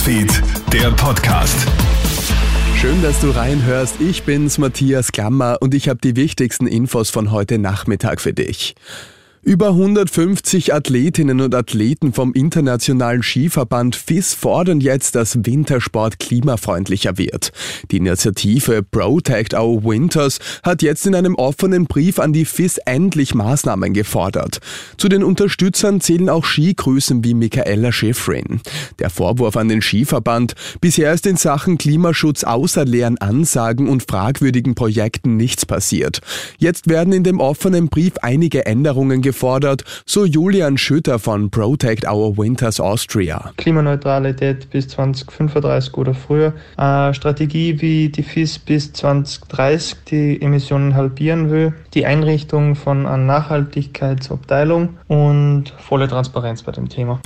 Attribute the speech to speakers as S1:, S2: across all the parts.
S1: Newsfeed, der Podcast.
S2: Schön, dass du reinhörst. Ich bin's, Matthias Klammer, und ich habe die wichtigsten Infos von heute Nachmittag für dich. Über 150 Athletinnen und Athleten vom Internationalen Skiverband FIS fordern jetzt, dass Wintersport klimafreundlicher wird. Die Initiative Protect Our Winters hat jetzt in einem offenen Brief an die FIS endlich Maßnahmen gefordert. Zu den Unterstützern zählen auch Skigrößen wie Michaela Schifrin. Der Vorwurf an den Skiverband, bisher ist in Sachen Klimaschutz außer leeren Ansagen und fragwürdigen Projekten nichts passiert. Jetzt werden in dem offenen Brief einige Änderungen gefordert, so Julian Schütter von Protect Our Winters Austria.
S3: Klimaneutralität bis 2035 oder früher. Eine Strategie, wie die FIS bis 2030 die Emissionen halbieren will. Die Einrichtung von einer Nachhaltigkeitsabteilung und volle Transparenz bei dem Thema.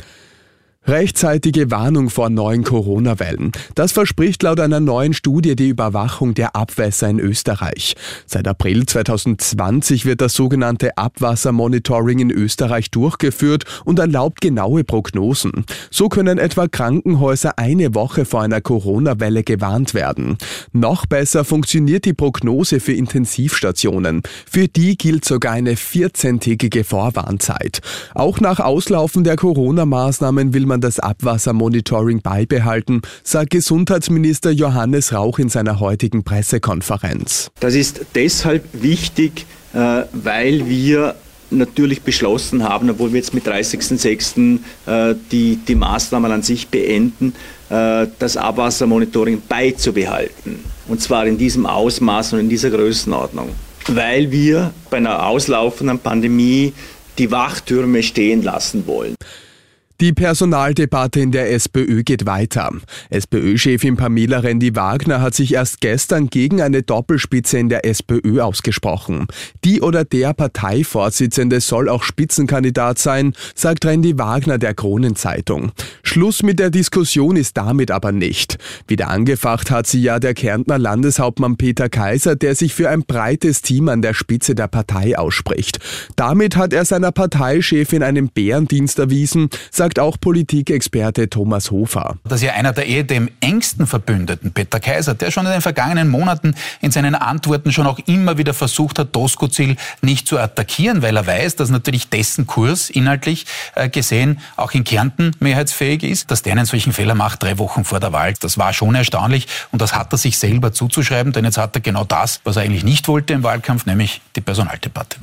S2: Rechtzeitige Warnung vor neuen Corona-Wellen. Das verspricht laut einer neuen Studie die Überwachung der Abwässer in Österreich. Seit April 2020 wird das sogenannte Abwassermonitoring in Österreich durchgeführt und erlaubt genaue Prognosen. So können etwa Krankenhäuser eine Woche vor einer Corona-Welle gewarnt werden. Noch besser funktioniert die Prognose für Intensivstationen. Für die gilt sogar eine 14-tägige Vorwarnzeit. Auch nach Auslaufen der Corona-Maßnahmen will man man das Abwassermonitoring beibehalten, sagt Gesundheitsminister Johannes Rauch in seiner heutigen Pressekonferenz.
S4: Das ist deshalb wichtig, äh, weil wir natürlich beschlossen haben, obwohl wir jetzt mit 30.06. Äh, die, die Maßnahmen an sich beenden, äh, das Abwassermonitoring beizubehalten. Und zwar in diesem Ausmaß und in dieser Größenordnung. Weil wir bei einer auslaufenden Pandemie die Wachtürme stehen lassen wollen.
S2: Die Personaldebatte in der SPÖ geht weiter. SPÖ-Chefin Pamela Rendi-Wagner hat sich erst gestern gegen eine Doppelspitze in der SPÖ ausgesprochen. Die oder der Parteivorsitzende soll auch Spitzenkandidat sein, sagt Rendi-Wagner der Kronenzeitung. Schluss mit der Diskussion ist damit aber nicht. Wieder angefacht hat sie ja der Kärntner Landeshauptmann Peter Kaiser, der sich für ein breites Team an der Spitze der Partei ausspricht. Damit hat er seiner Parteichefin einen Bärendienst erwiesen, sagt auch Politikexperte Thomas Hofer.
S5: Das ist ja einer der eher dem engsten Verbündeten, Peter Kaiser, der schon in den vergangenen Monaten in seinen Antworten schon auch immer wieder versucht hat, Doskozil nicht zu attackieren, weil er weiß, dass natürlich dessen Kurs inhaltlich äh, gesehen auch in Kärnten mehrheitsfähig ist. Dass der einen solchen Fehler macht, drei Wochen vor der Wahl, das war schon erstaunlich und das hat er sich selber zuzuschreiben, denn jetzt hat er genau das, was er eigentlich nicht wollte im Wahlkampf, nämlich die Personaldebatte.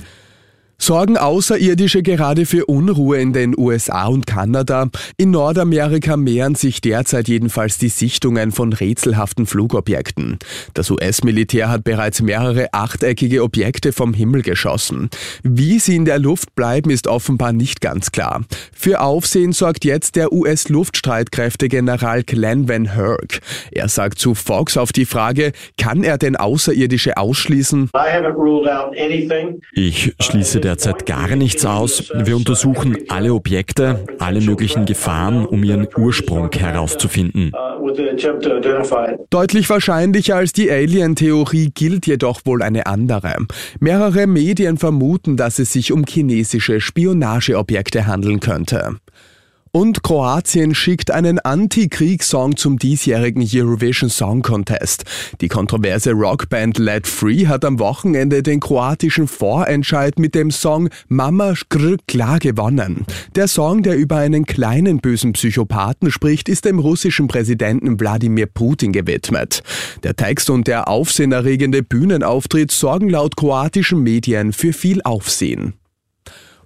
S2: Sorgen Außerirdische gerade für Unruhe in den USA und Kanada? In Nordamerika mehren sich derzeit jedenfalls die Sichtungen von rätselhaften Flugobjekten. Das US-Militär hat bereits mehrere achteckige Objekte vom Himmel geschossen. Wie sie in der Luft bleiben, ist offenbar nicht ganz klar. Für Aufsehen sorgt jetzt der US-Luftstreitkräfte-General Glenn Van Herk. Er sagt zu Fox auf die Frage, kann er denn Außerirdische ausschließen?
S6: Ich schließe der derzeit gar nichts aus. Wir untersuchen alle Objekte, alle möglichen Gefahren, um ihren Ursprung herauszufinden.
S2: Deutlich wahrscheinlicher als die Alien-Theorie gilt jedoch wohl eine andere. Mehrere Medien vermuten, dass es sich um chinesische Spionageobjekte handeln könnte. Und Kroatien schickt einen Anti-Krieg-Song zum diesjährigen Eurovision Song Contest. Die kontroverse Rockband Let Free hat am Wochenende den kroatischen Vorentscheid mit dem Song Mama Skrr klar gewonnen. Der Song, der über einen kleinen bösen Psychopathen spricht, ist dem russischen Präsidenten Wladimir Putin gewidmet. Der Text und der aufsehenerregende Bühnenauftritt sorgen laut kroatischen Medien für viel Aufsehen.